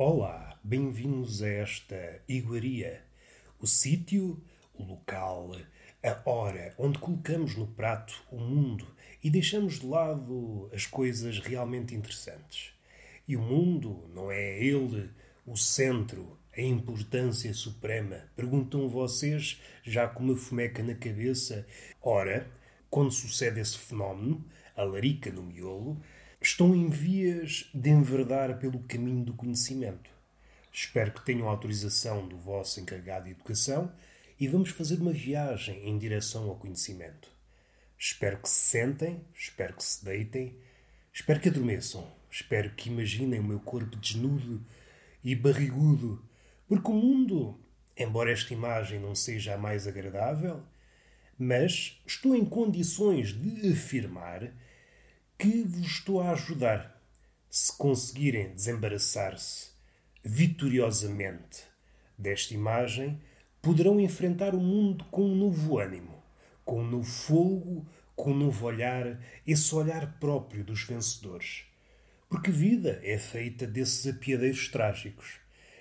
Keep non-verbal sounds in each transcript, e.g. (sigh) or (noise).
Olá, bem-vindos a esta iguaria, o sítio, o local, a hora onde colocamos no prato o mundo e deixamos de lado as coisas realmente interessantes. E o mundo não é ele o centro, a importância suprema? Perguntam vocês, já com uma fomeca na cabeça. Ora, quando sucede esse fenómeno, a larica no miolo, estão em vias de enverdar pelo caminho do conhecimento. Espero que tenham autorização do vosso encarregado de educação e vamos fazer uma viagem em direção ao conhecimento. Espero que se sentem, espero que se deitem, espero que adormeçam, espero que imaginem o meu corpo desnudo e barrigudo, porque o mundo, embora esta imagem não seja a mais agradável, mas estou em condições de afirmar que vos estou a ajudar se conseguirem desembaraçar-se vitoriosamente desta imagem, poderão enfrentar o mundo com um novo ânimo, com um novo fogo, com um novo olhar, esse olhar próprio dos vencedores. Porque vida é feita desses apiadeiros trágicos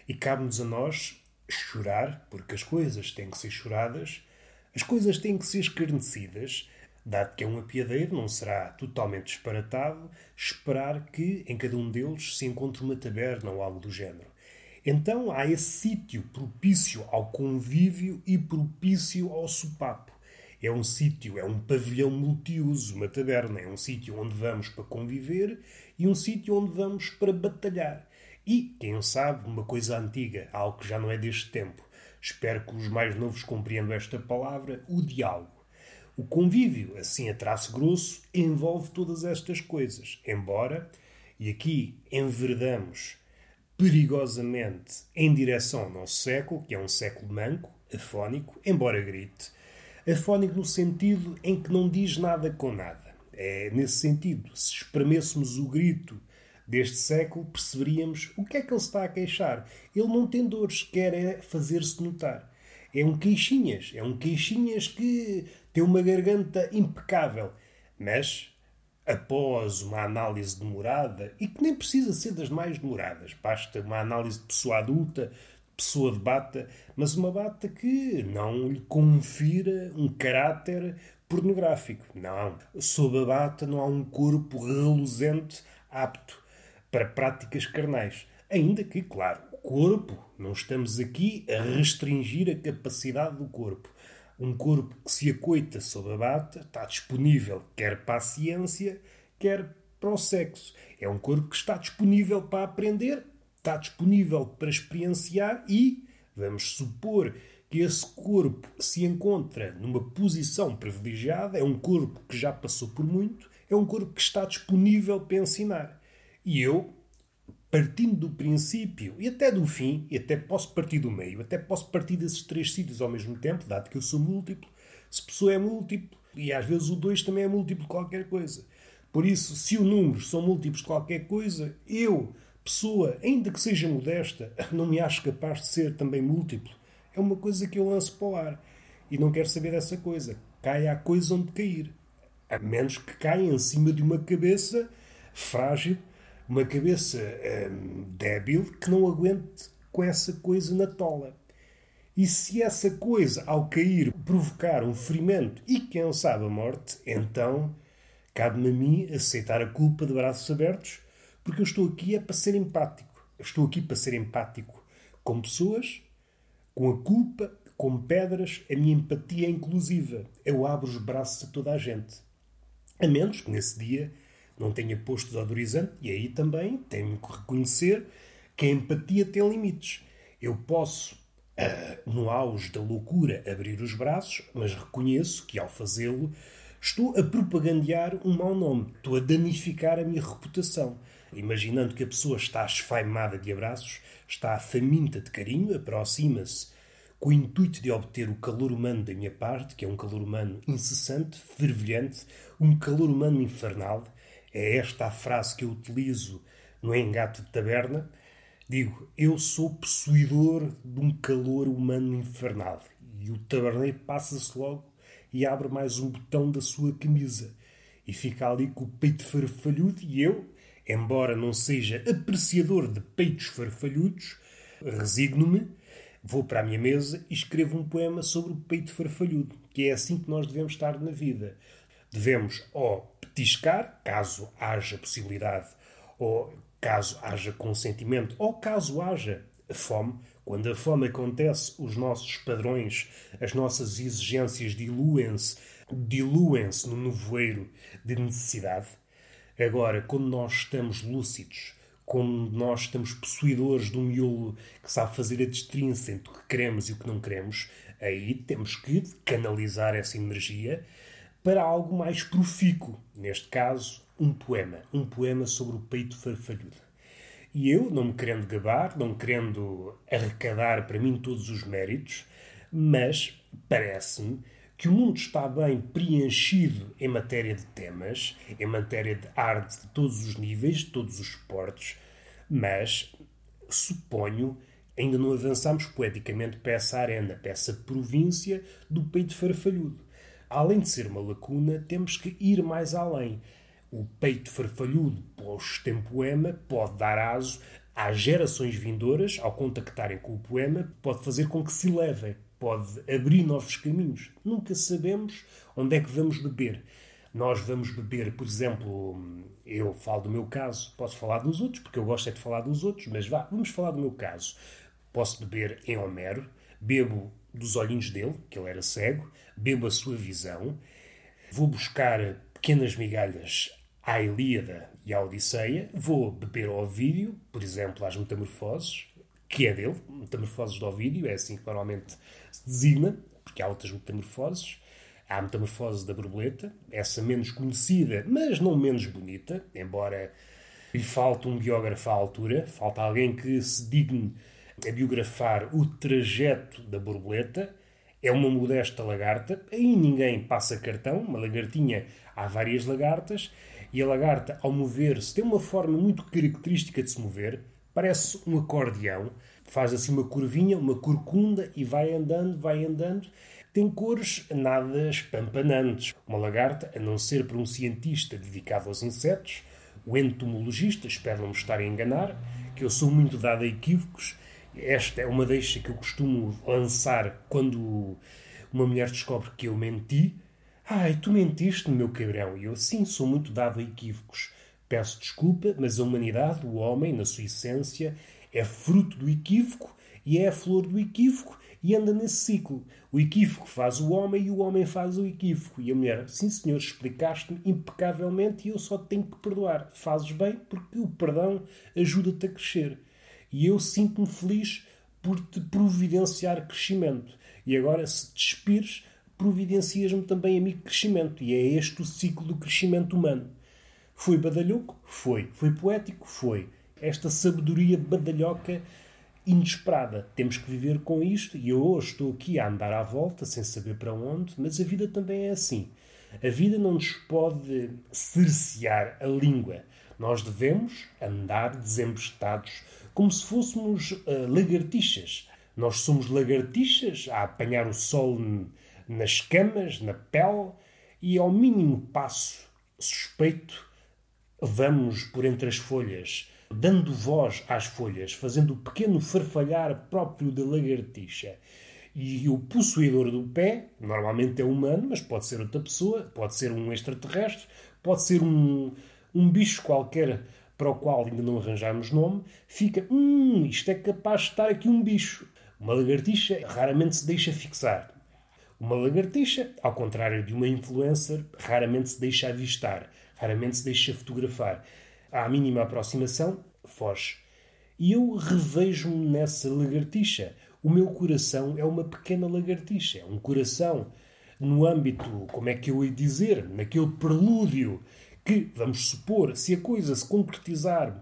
e cabe-nos a nós chorar, porque as coisas têm que ser choradas, as coisas têm que ser escarnecidas, dado que é um apiadeiro, não será totalmente disparatado esperar que em cada um deles se encontre uma taberna ou algo do género. Então há esse sítio propício ao convívio e propício ao sopapo. É um sítio, é um pavilhão multiuso, uma taberna. É um sítio onde vamos para conviver e um sítio onde vamos para batalhar. E, quem sabe, uma coisa antiga, algo que já não é deste tempo. Espero que os mais novos compreendam esta palavra, o diálogo. O convívio, assim a traço grosso, envolve todas estas coisas. Embora, e aqui enverdamos perigosamente em direção ao nosso século, que é um século manco, afónico, embora grite, afónico no sentido em que não diz nada com nada. É nesse sentido, se espremêssemos o grito deste século, perceberíamos o que é que ele está a queixar. Ele não tem dores, quer é fazer-se notar. É um queixinhas, é um queixinhas que tem uma garganta impecável, mas após uma análise demorada, e que nem precisa ser das mais demoradas, basta uma análise de pessoa adulta, pessoa de bata, mas uma bata que não lhe confira um caráter pornográfico. Não. Sob a bata não há um corpo reluzente apto para práticas carnais. Ainda que, claro, o corpo, não estamos aqui a restringir a capacidade do corpo. Um corpo que se acoita sob a bata está disponível quer para a ciência, quer para o sexo. É um corpo que está disponível para aprender, está disponível para experienciar e, vamos supor que esse corpo se encontra numa posição privilegiada, é um corpo que já passou por muito, é um corpo que está disponível para ensinar. E eu, partindo do princípio e até do fim, e até posso partir do meio, até posso partir desses três sítios ao mesmo tempo, dado que eu sou múltiplo. Se pessoa é múltiplo, e às vezes o 2 também é múltiplo de qualquer coisa. Por isso, se os números são múltiplos de qualquer coisa, eu, pessoa, ainda que seja modesta, (laughs) não me acho capaz de ser também múltiplo. É uma coisa que eu lanço para o ar. E não quero saber dessa coisa. Caia a coisa onde cair. A menos que caia em cima de uma cabeça frágil uma cabeça hum, débil que não aguente com essa coisa na tola. E se essa coisa, ao cair, provocar um ferimento e, quem sabe, a morte, então cabe-me a mim aceitar a culpa de braços abertos, porque eu estou aqui é para ser empático. Eu estou aqui para ser empático com pessoas, com a culpa, com pedras. A minha empatia é inclusiva. Eu abro os braços a toda a gente. A menos que nesse dia não tenha posto desodorizante, e aí também tenho que reconhecer que a empatia tem limites. Eu posso, uh, no auge da loucura, abrir os braços, mas reconheço que ao fazê-lo estou a propagandear um mau nome, estou a danificar a minha reputação. Imaginando que a pessoa está esfaimada de abraços, está faminta de carinho, aproxima-se com o intuito de obter o calor humano da minha parte, que é um calor humano incessante, fervilhante, um calor humano infernal, é esta a frase que eu utilizo no engate de taberna. Digo, eu sou possuidor de um calor humano infernal. E o taberneiro passa-se logo e abre mais um botão da sua camisa. E fica ali com o peito farfalhudo e eu, embora não seja apreciador de peitos farfalhudos, resigno-me, vou para a minha mesa e escrevo um poema sobre o peito farfalhudo, que é assim que nós devemos estar na vida. Devemos ou petiscar, caso haja possibilidade, ou caso haja consentimento, ou caso haja fome. Quando a fome acontece, os nossos padrões, as nossas exigências diluem-se, diluem-se no nevoeiro de necessidade. Agora, quando nós estamos lúcidos, quando nós estamos possuidores de um miolo que sabe fazer a distinção entre o que queremos e o que não queremos, aí temos que canalizar essa energia para algo mais profícuo. Neste caso, um poema. Um poema sobre o peito farfalhudo. E eu, não me querendo gabar, não querendo arrecadar para mim todos os méritos, mas parece-me que o mundo está bem preenchido em matéria de temas, em matéria de arte de todos os níveis, de todos os esportes, mas suponho ainda não avançamos poeticamente para essa arena, para essa província do peito farfalhudo. Além de ser uma lacuna, temos que ir mais além. O peito farfalhudo pós-tempoema pode dar aso às gerações vindouras, ao contactarem com o poema, pode fazer com que se levem pode abrir novos caminhos. Nunca sabemos onde é que vamos beber. Nós vamos beber, por exemplo, eu falo do meu caso, posso falar dos outros, porque eu gosto é de falar dos outros, mas vá, vamos falar do meu caso. Posso beber em Homero, bebo dos olhinhos dele, que ele era cego, bebo a sua visão, vou buscar pequenas migalhas à Ilíada e à Odisseia, vou beber ao Ovídio, por exemplo, às Metamorfoses, que é dele, Metamorfoses do Ovídio, é assim que normalmente se designa, porque há outras metamorfoses. Há a metamorfose da borboleta, essa menos conhecida, mas não menos bonita, embora lhe falte um biógrafo à altura, falta alguém que se digne a biografar o trajeto da borboleta. É uma modesta lagarta, aí ninguém passa cartão, uma lagartinha, há várias lagartas, e a lagarta, ao mover-se, tem uma forma muito característica de se mover, parece um acordeão, faz assim uma curvinha, uma corcunda e vai andando, vai andando. Tem cores nada espampanantes. Uma lagarta, a não ser para um cientista dedicado aos insetos, o entomologista, espero não me estar a enganar, que eu sou muito dado a equívocos. Esta é uma deixa que eu costumo lançar quando uma mulher descobre que eu menti. Ai, tu mentiste, meu cabrão. E eu, sim, sou muito dado a equívocos. Peço desculpa, mas a humanidade, o homem, na sua essência, é fruto do equívoco e é a flor do equívoco e anda nesse ciclo. O equívoco faz o homem e o homem faz o equívoco. E a mulher, sim senhor, explicaste-me impecavelmente e eu só tenho que perdoar. Fazes bem porque o perdão ajuda-te a crescer. E eu sinto-me feliz por te providenciar crescimento. E agora, se despires, providencias-me também a mim crescimento. E é este o ciclo do crescimento humano. Foi badalhoco? Foi. Foi poético? Foi esta sabedoria badalhoca inesperada. Temos que viver com isto e eu hoje estou aqui a andar à volta sem saber para onde, mas a vida também é assim. A vida não nos pode cercear a língua. Nós devemos andar desembestados, como se fôssemos uh, lagartixas. Nós somos lagartixas a apanhar o sol nas camas, na pele, e ao mínimo passo suspeito, vamos por entre as folhas dando voz às folhas, fazendo o pequeno farfalhar próprio da lagartixa. E o possuidor do pé, normalmente é humano, mas pode ser outra pessoa, pode ser um extraterrestre, pode ser um, um bicho qualquer para o qual ainda não arranjamos nome, fica, hum, isto é capaz de estar aqui um bicho. Uma lagartixa raramente se deixa fixar. Uma lagartixa, ao contrário de uma influencer, raramente se deixa avistar, raramente se deixa fotografar à mínima aproximação, foge. E eu revejo-me nessa lagartixa. O meu coração é uma pequena lagartixa, é um coração no âmbito, como é que eu ia dizer, naquele prelúdio que, vamos supor, se a coisa se concretizar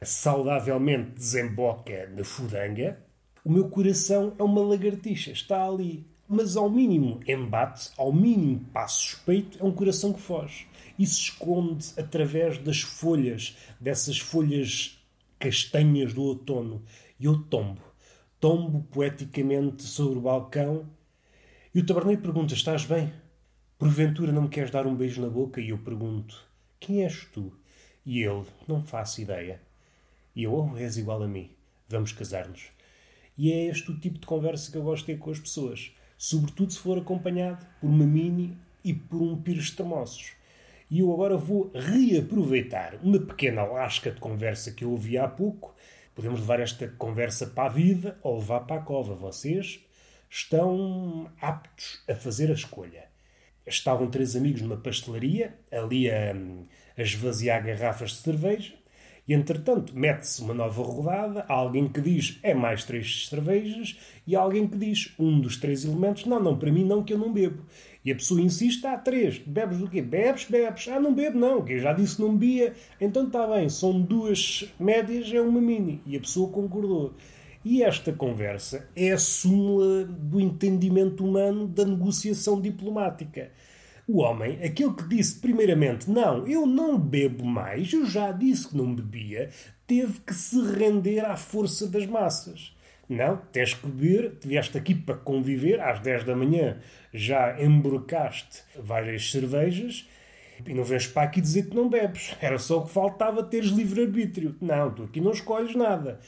saudavelmente desemboca na fudanga, o meu coração é uma lagartixa, está ali. Mas ao mínimo embate, ao mínimo passo suspeito, é um coração que foge e se esconde através das folhas, dessas folhas castanhas do outono. E eu tombo, tombo poeticamente sobre o balcão. E o taberneiro pergunta: Estás bem? Porventura não me queres dar um beijo na boca? E eu pergunto: Quem és tu? E ele, não faço ideia. E eu, oh, és igual a mim, vamos casar-nos. E é este o tipo de conversa que eu gosto de ter com as pessoas, sobretudo se for acompanhado por uma mini e por um pires de termossos. E eu agora vou reaproveitar uma pequena lasca de conversa que eu ouvi há pouco. Podemos levar esta conversa para a vida ou levar para a cova. Vocês estão aptos a fazer a escolha. Estavam três amigos numa pastelaria, ali a, a esvaziar garrafas de cerveja, e entretanto mete-se uma nova rodada, há alguém que diz é mais três cervejas, e há alguém que diz um dos três elementos, não, não, para mim não, que eu não bebo. E a pessoa insiste, há três, bebes o quê? Bebes, bebes. Ah, não bebo não, que eu já disse não bebia. Então está bem, são duas médias, é uma mini. E a pessoa concordou. E esta conversa é a súmula do entendimento humano da negociação diplomática. O homem, aquele que disse primeiramente não, eu não bebo mais, eu já disse que não bebia, teve que se render à força das massas. Não, tens que beber, vieste aqui para conviver, às 10 da manhã já embrocaste várias cervejas e não vens para aqui dizer que não bebes. Era só o que faltava teres livre-arbítrio. Não, tu aqui não escolhes nada.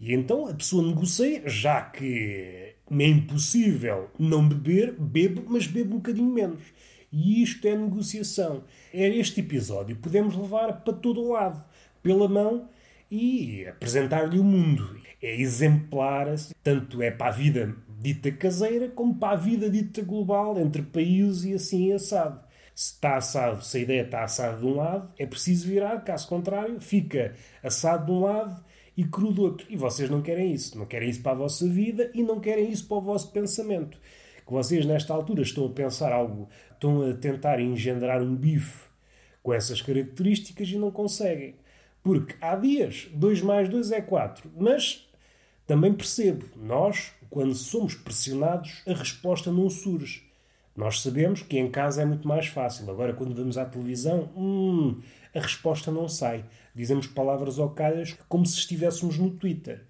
E então a pessoa negocia, já que é impossível não beber, bebo, mas bebo um bocadinho menos. E isto é negociação. É este episódio podemos levar para todo o lado, pela mão e apresentar-lhe o mundo. É exemplar, tanto é para a vida dita caseira como para a vida dita global, entre países e assim assado. Se está assado, se a ideia está assada de um lado, é preciso virar, caso contrário, fica assado de um lado e cru do outro. E vocês não querem isso. Não querem isso para a vossa vida e não querem isso para o vosso pensamento. Que vocês, nesta altura, estão a pensar algo, estão a tentar engendrar um bife com essas características e não conseguem. Porque há dias, 2 mais 2 é 4. Mas também percebo, nós, quando somos pressionados, a resposta não surge. Nós sabemos que em casa é muito mais fácil. Agora, quando vamos à televisão, hum, a resposta não sai. Dizemos palavras ao calhas como se estivéssemos no Twitter.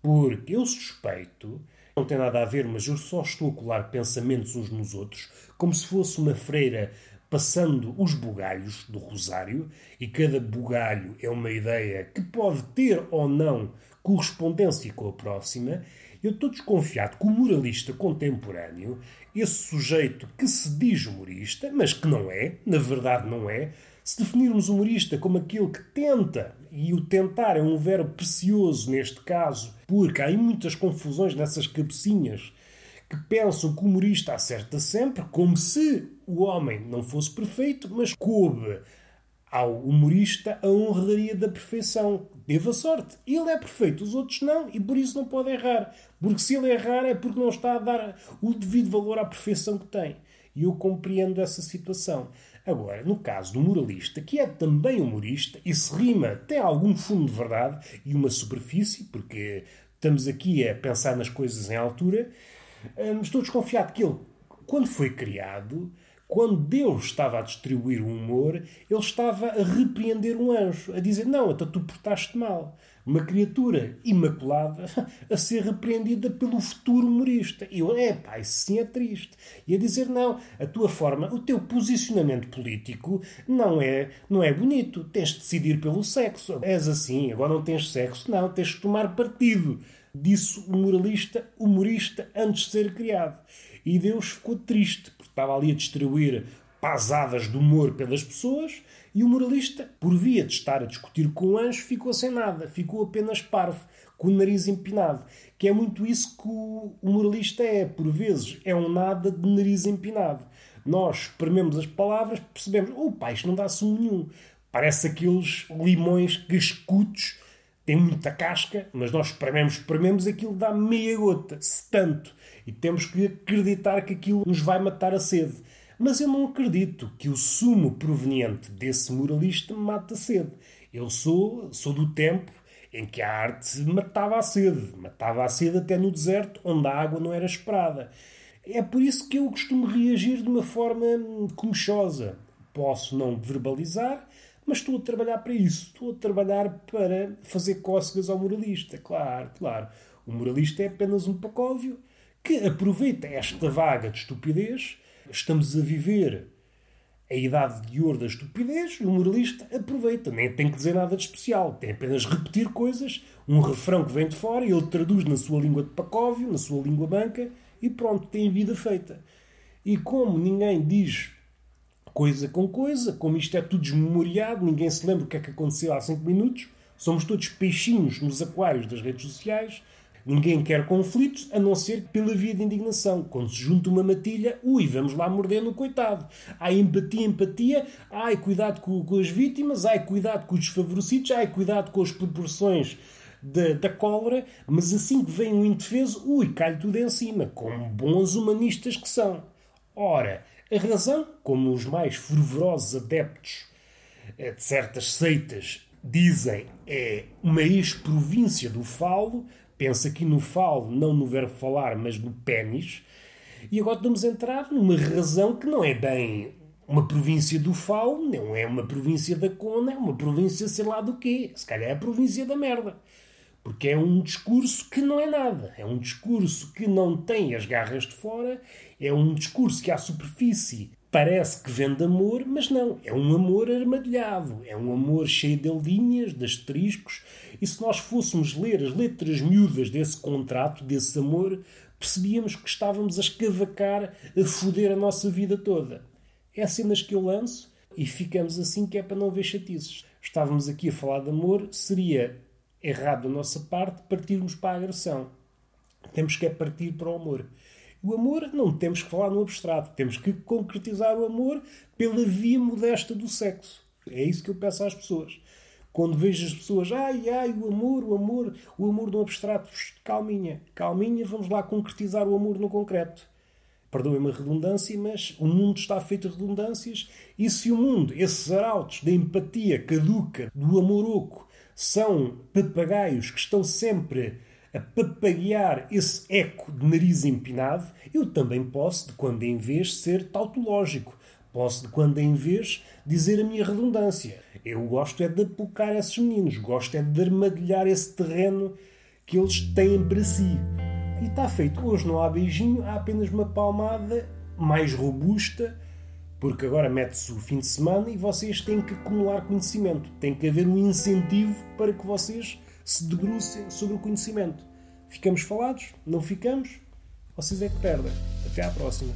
Porque eu suspeito, não tem nada a ver, mas eu só estou a colar pensamentos uns nos outros, como se fosse uma freira passando os bugalhos do rosário, e cada bugalho é uma ideia que pode ter ou não correspondência com a próxima, eu estou desconfiado que o moralista contemporâneo, esse sujeito que se diz humorista, mas que não é, na verdade não é, se definirmos humorista como aquele que tenta, e o tentar é um verbo precioso neste caso, porque há aí muitas confusões nessas cabecinhas que pensam que o humorista acerta sempre, como se o homem não fosse perfeito, mas coube ao humorista a honraria da perfeição. Teve a sorte. Ele é perfeito, os outros não, e por isso não pode errar. Porque se ele errar é porque não está a dar o devido valor à perfeição que tem. E eu compreendo essa situação. Agora, no caso do moralista, que é também humorista, e se rima tem algum fundo de verdade e uma superfície, porque estamos aqui a pensar nas coisas em altura, hum, estou desconfiado que ele, quando foi criado, quando Deus estava a distribuir o humor, ele estava a repreender um anjo, a dizer: Não, então tu portaste mal. Uma criatura imaculada (laughs) a ser repreendida pelo futuro humorista. E eu, é pá, isso sim é triste. E a dizer: Não, a tua forma, o teu posicionamento político não é, não é bonito. Tens de decidir pelo sexo. És assim, agora não tens sexo. Não, tens de tomar partido. Disse o moralista, humorista, antes de ser criado. E Deus ficou triste estava ali a distribuir pasadas de humor pelas pessoas e o moralista, por via de estar a discutir com o anjo, ficou sem nada, ficou apenas parvo, com o nariz empinado. Que é muito isso que o moralista é, por vezes, é um nada de nariz empinado. Nós esprememos as palavras, percebemos, opa, isto não dá sumo nenhum. Parece aqueles limões cascutos, têm muita casca, mas nós esprememos, esprememos, aquilo dá meia gota, se tanto. E temos que acreditar que aquilo nos vai matar a sede. Mas eu não acredito que o sumo proveniente desse moralista me mate a sede. Eu sou, sou do tempo em que a arte matava a sede. Matava a sede até no deserto, onde a água não era esperada. É por isso que eu costumo reagir de uma forma comichosa. Posso não verbalizar, mas estou a trabalhar para isso. Estou a trabalhar para fazer cócegas ao moralista. Claro, claro. O moralista é apenas um pacóvio que aproveita esta vaga de estupidez. Estamos a viver a idade de ouro da estupidez, o moralista aproveita, nem tem que dizer nada de especial, tem apenas repetir coisas, um refrão que vem de fora, ele traduz na sua língua de pacóvio, na sua língua banca, e pronto, tem vida feita. E como ninguém diz coisa com coisa, como isto é tudo desmemoriado, ninguém se lembra o que é que aconteceu há 5 minutos, somos todos peixinhos nos aquários das redes sociais, Ninguém quer conflitos a não ser pela via de indignação. Quando se junta uma matilha, ui, vamos lá morder no coitado. Há empatia, empatia, ai, cuidado com, com as vítimas, ai, cuidado com os desfavorecidos, ai, cuidado com as proporções da, da cólera, mas assim que vem um indefeso, ui, cai tudo em cima, como bons humanistas que são. Ora, a razão, como os mais fervorosos adeptos eh, de certas seitas dizem, é uma ex-província do falo, Pensa aqui no falo, não no verbo falar, mas no pênis. E agora vamos entrar numa razão que não é bem uma província do falo, não é uma província da cona, é uma província sei lá do quê. Se calhar é a província da merda. Porque é um discurso que não é nada. É um discurso que não tem as garras de fora. É um discurso que à superfície parece que vende amor, mas não. É um amor armadilhado. É um amor cheio de linhas, de asteriscos. E se nós fôssemos ler as letras miúdas desse contrato, desse amor, percebíamos que estávamos a escavacar, a foder a nossa vida toda. É cenas que eu lanço e ficamos assim que é para não ver chatices. Estávamos aqui a falar de amor, seria errado da nossa parte partirmos para a agressão. Temos que é partir para o amor. O amor não temos que falar no abstrato, temos que concretizar o amor pela via modesta do sexo. É isso que eu peço às pessoas. Quando vejo as pessoas, ai, ai, o amor, o amor, o amor no abstrato, calminha, calminha, vamos lá concretizar o amor no concreto. Perdoem-me a redundância, mas o mundo está feito de redundâncias e se o mundo, esses arautos da empatia caduca, do amor oco, são papagaios que estão sempre a papaguear esse eco de nariz empinado, eu também posso, de quando em vez, ser tautológico. Posso, de quando em vez, dizer a minha redundância. Eu gosto é de apocar esses meninos, gosto é de armadilhar esse terreno que eles têm para si. E está feito. Hoje não há beijinho, há apenas uma palmada mais robusta, porque agora mete-se o fim de semana e vocês têm que acumular conhecimento. Tem que haver um incentivo para que vocês se debrucem sobre o conhecimento. Ficamos falados? Não ficamos? Vocês é que perdem. Até à próxima.